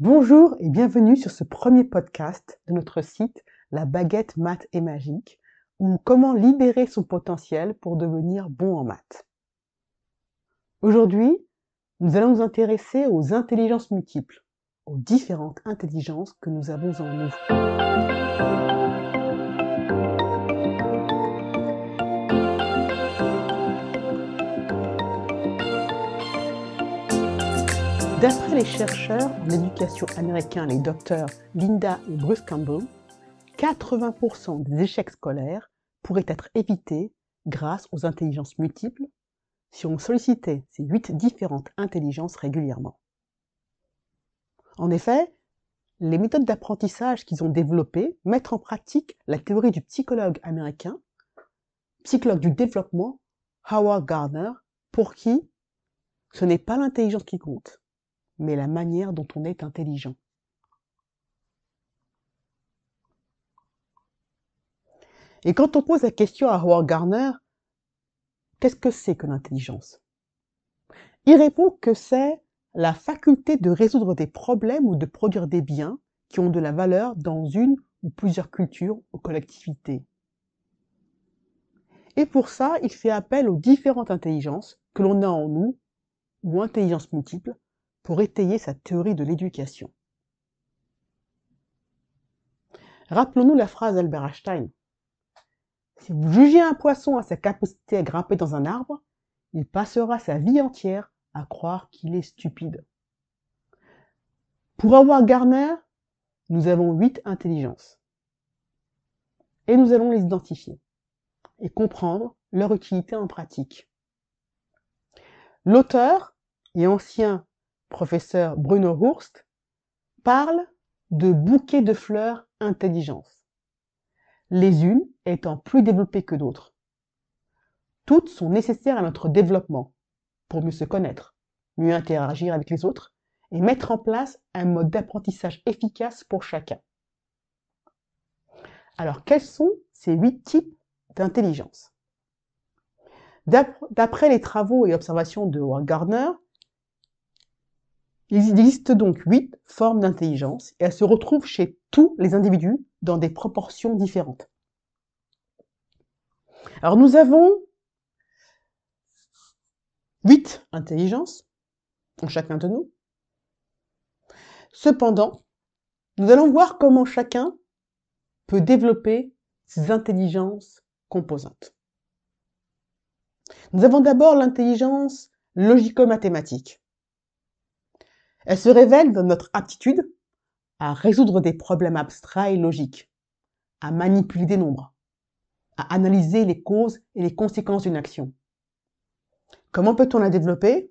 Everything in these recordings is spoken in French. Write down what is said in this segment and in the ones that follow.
Bonjour et bienvenue sur ce premier podcast de notre site La baguette maths et magique ou comment libérer son potentiel pour devenir bon en maths. Aujourd'hui, nous allons nous intéresser aux intelligences multiples, aux différentes intelligences que nous avons en nous. D'après les chercheurs en éducation américains, les docteurs Linda et Bruce Campbell, 80% des échecs scolaires pourraient être évités grâce aux intelligences multiples si on sollicitait ces huit différentes intelligences régulièrement. En effet, les méthodes d'apprentissage qu'ils ont développées mettent en pratique la théorie du psychologue américain, psychologue du développement, Howard Gardner, pour qui ce n'est pas l'intelligence qui compte, mais la manière dont on est intelligent. Et quand on pose la question à Howard Gardner, qu'est-ce que c'est que l'intelligence? Il répond que c'est la faculté de résoudre des problèmes ou de produire des biens qui ont de la valeur dans une ou plusieurs cultures ou collectivités. Et pour ça, il fait appel aux différentes intelligences que l'on a en nous, ou intelligences multiples, pour étayer sa théorie de l'éducation. Rappelons-nous la phrase d'Albert Einstein. Si vous jugez un poisson à sa capacité à grimper dans un arbre, il passera sa vie entière à croire qu'il est stupide. Pour avoir Garner, nous avons huit intelligences. Et nous allons les identifier et comprendre leur utilité en pratique. L'auteur et ancien professeur Bruno Hurst, parle de bouquets de fleurs intelligence, les unes étant plus développées que d'autres. Toutes sont nécessaires à notre développement pour mieux se connaître, mieux interagir avec les autres et mettre en place un mode d'apprentissage efficace pour chacun. Alors, quels sont ces huit types d'intelligence? D'après les travaux et observations de Gardner, il existe donc huit formes d'intelligence et elles se retrouvent chez tous les individus dans des proportions différentes. Alors nous avons huit intelligences en chacun de nous. Cependant, nous allons voir comment chacun peut développer ses intelligences composantes. Nous avons d'abord l'intelligence logico-mathématique. Elle se révèle dans notre aptitude à résoudre des problèmes abstraits et logiques, à manipuler des nombres, à analyser les causes et les conséquences d'une action. Comment peut-on la développer?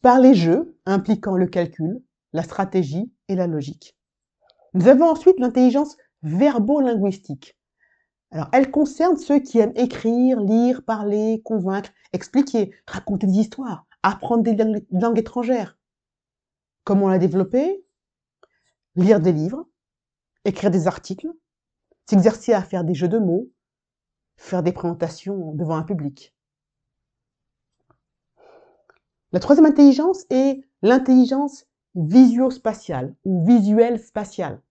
Par les jeux impliquant le calcul, la stratégie et la logique. Nous avons ensuite l'intelligence verbo-linguistique. Alors, elle concerne ceux qui aiment écrire, lire, parler, convaincre, expliquer, raconter des histoires, apprendre des langues, étrangères. Comment la développer Lire des livres, écrire des articles, s'exercer à faire des jeux de mots, faire des présentations devant un public. La troisième intelligence est l'intelligence visuospatiale ou visuelle spatiale.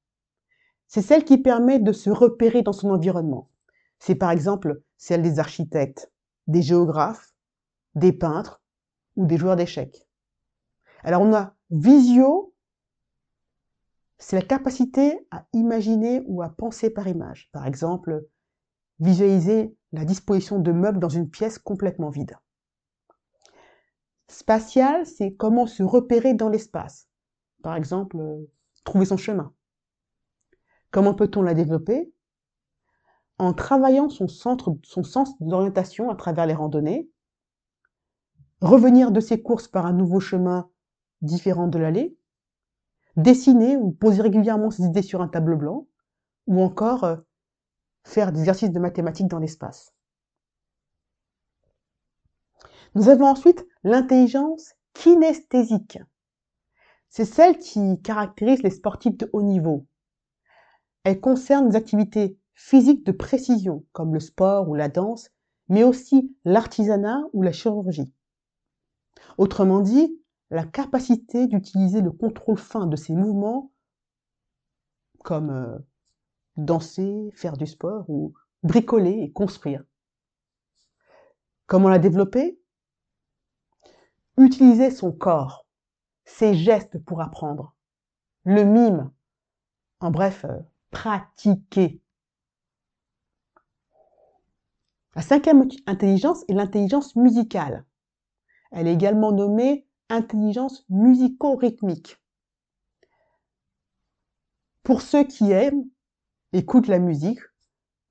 C'est celle qui permet de se repérer dans son environnement. C'est par exemple celle des architectes, des géographes, des peintres ou des joueurs d'échecs. Alors on a visio, c'est la capacité à imaginer ou à penser par image. Par exemple, visualiser la disposition de meubles dans une pièce complètement vide. Spatial, c'est comment se repérer dans l'espace. Par exemple, trouver son chemin. Comment peut-on la développer? En travaillant son, centre, son sens d'orientation à travers les randonnées, revenir de ses courses par un nouveau chemin différent de l'allée, dessiner ou poser régulièrement ses idées sur un tableau blanc, ou encore euh, faire des exercices de mathématiques dans l'espace. Nous avons ensuite l'intelligence kinesthésique. C'est celle qui caractérise les sportifs de haut niveau. Elle concerne les activités physiques de précision, comme le sport ou la danse, mais aussi l'artisanat ou la chirurgie. Autrement dit, la capacité d'utiliser le contrôle fin de ses mouvements comme euh, danser, faire du sport ou bricoler et construire. Comment la développer? Utiliser son corps, ses gestes pour apprendre, le mime, en bref, euh, pratiquer. La cinquième intelligence est l'intelligence musicale. Elle est également nommée intelligence musico-rythmique. Pour ceux qui aiment, écoutent la musique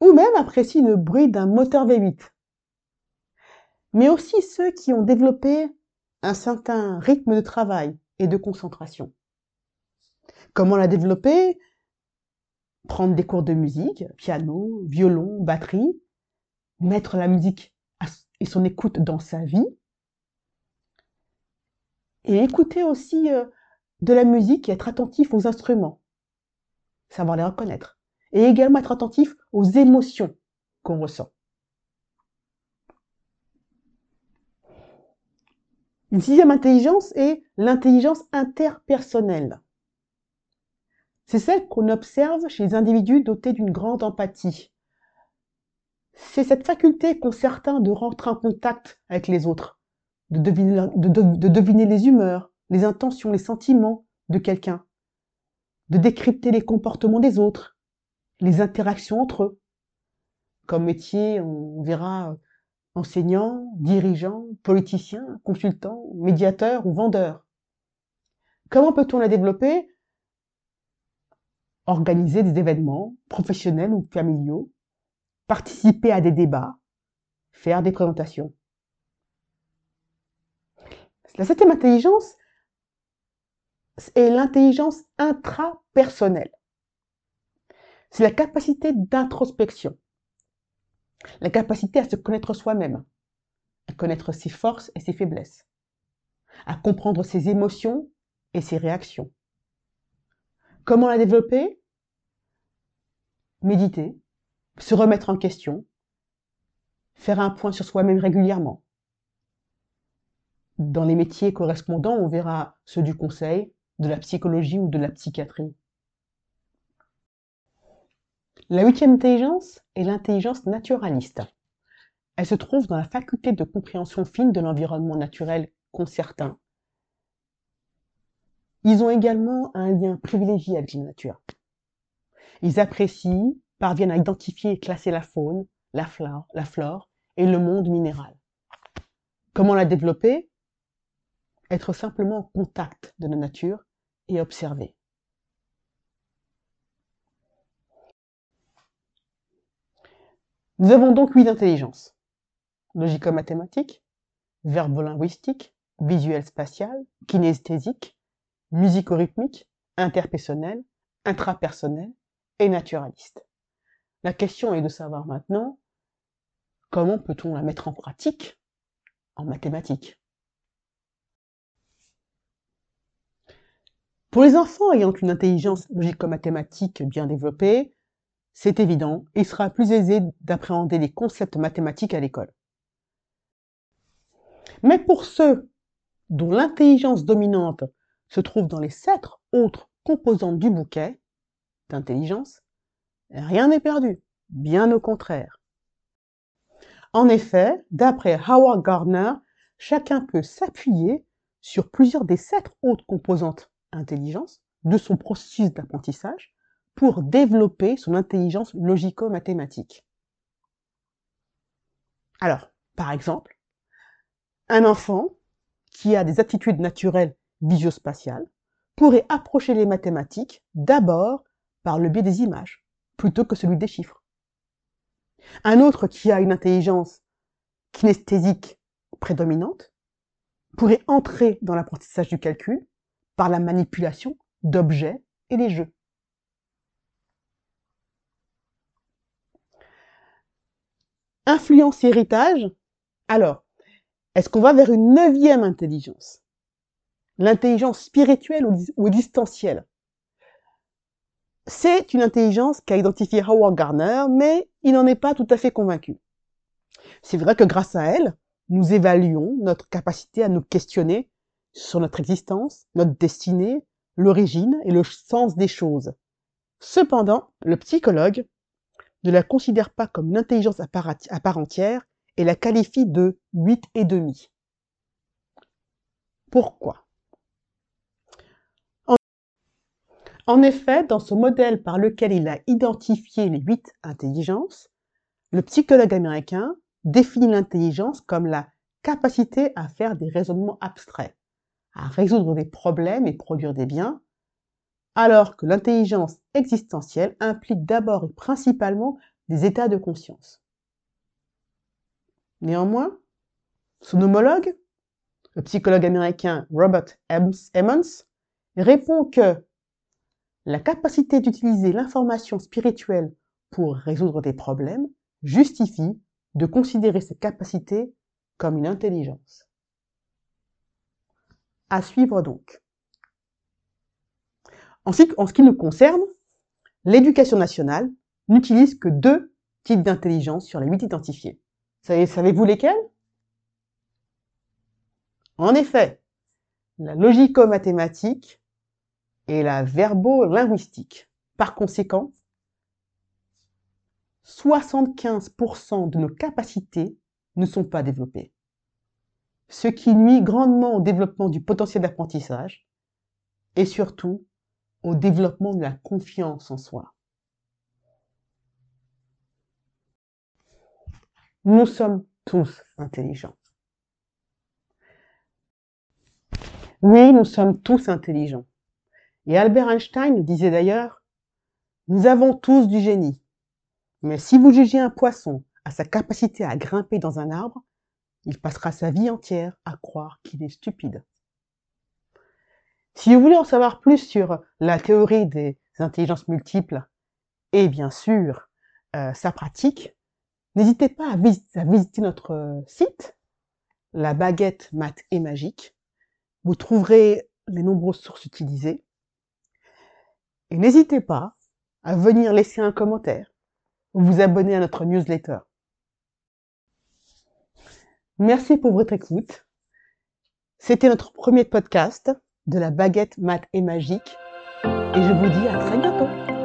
ou même apprécient le bruit d'un moteur V8. Mais aussi ceux qui ont développé un certain rythme de travail et de concentration. Comment la développer? Prendre des cours de musique, piano, violon, batterie, mettre la musique et son écoute dans sa vie, et écouter aussi euh, de la musique et être attentif aux instruments, savoir les reconnaître, et également être attentif aux émotions qu'on ressent. Une sixième intelligence est l'intelligence interpersonnelle. C'est celle qu'on observe chez les individus dotés d'une grande empathie. C'est cette faculté qu'ont certains de rentrer en contact avec les autres, de deviner, de, deviner les humeurs, les intentions, les sentiments de quelqu'un, de décrypter les comportements des autres, les interactions entre eux. Comme métier, on verra enseignant, dirigeant, politicien, consultant, médiateur ou vendeur. Comment peut-on la développer? Organiser des événements professionnels ou familiaux, participer à des débats, faire des présentations. La septième intelligence est l'intelligence intrapersonnelle. C'est la capacité d'introspection, la capacité à se connaître soi-même, à connaître ses forces et ses faiblesses, à comprendre ses émotions et ses réactions. Comment la développer? Méditer, se remettre en question, faire un point sur soi-même régulièrement, dans les métiers correspondants, on verra ceux du conseil, de la psychologie ou de la psychiatrie. La huitième intelligence est l'intelligence naturaliste. Elle se trouve dans la faculté de compréhension fine de l'environnement naturel qu'ont certains. Ils ont également un lien privilégié avec la nature. Ils apprécient, parviennent à identifier et classer la faune, la flore, la flore et le monde minéral. Comment la développer? Être simplement en contact de la nature et observer. Nous avons donc huit intelligences. Logico-mathématique, verbo-linguistique, visuel-spatial, kinesthésique, musico-rythmique, interpersonnel, intrapersonnel et naturaliste. La question est de savoir maintenant comment peut-on la mettre en pratique en mathématiques. Pour les enfants ayant une intelligence logico-mathématique bien développée, c'est évident, il sera plus aisé d'appréhender les concepts mathématiques à l'école. Mais pour ceux dont l'intelligence dominante se trouve dans les sept autres composantes du bouquet d'intelligence, rien n'est perdu, bien au contraire. En effet, d'après Howard Gardner, chacun peut s'appuyer sur plusieurs des sept autres composantes intelligence de son processus d'apprentissage pour développer son intelligence logico-mathématique. Alors, par exemple, un enfant qui a des attitudes naturelles visio-spatiales pourrait approcher les mathématiques d'abord par le biais des images, plutôt que celui des chiffres. Un autre qui a une intelligence kinesthésique prédominante pourrait entrer dans l'apprentissage du calcul par la manipulation d'objets et des jeux. Influence héritage. Alors, est-ce qu'on va vers une neuvième intelligence? L'intelligence spirituelle ou existentielle? C'est une intelligence qu'a identifiée Howard Gardner, mais il n'en est pas tout à fait convaincu. C'est vrai que grâce à elle, nous évaluons notre capacité à nous questionner sur notre existence, notre destinée, l'origine et le sens des choses. Cependant, le psychologue ne la considère pas comme une intelligence à part entière et la qualifie de et demi. Pourquoi? En effet, dans ce modèle par lequel il a identifié les huit intelligences, le psychologue américain définit l'intelligence comme la capacité à faire des raisonnements abstraits, à résoudre des problèmes et produire des biens, alors que l'intelligence existentielle implique d'abord et principalement des états de conscience. Néanmoins, son homologue, le psychologue américain Robert Emmons, répond que la capacité d'utiliser l'information spirituelle pour résoudre des problèmes justifie de considérer cette capacité comme une intelligence. À suivre donc. En ce qui nous concerne, l'éducation nationale n'utilise que deux types d'intelligence sur les huit identifiés. Savez-vous lesquels? En effet, la logico-mathématique et la verbo-linguistique. Par conséquent, 75% de nos capacités ne sont pas développées, ce qui nuit grandement au développement du potentiel d'apprentissage et surtout au développement de la confiance en soi. Nous sommes tous intelligents. Oui, nous sommes tous intelligents. Et Albert Einstein disait d'ailleurs, nous avons tous du génie. Mais si vous jugez un poisson à sa capacité à grimper dans un arbre, il passera sa vie entière à croire qu'il est stupide. Si vous voulez en savoir plus sur la théorie des intelligences multiples et bien sûr euh, sa pratique, n'hésitez pas à, visiter notre euh, site, la baguette math et magique. Vous trouverez les nombreuses sources utilisées. Et n'hésitez pas à venir laisser un commentaire ou vous abonner à notre newsletter. Merci pour votre écoute. C'était notre premier podcast de la baguette mat et magique et je vous dis à très bientôt.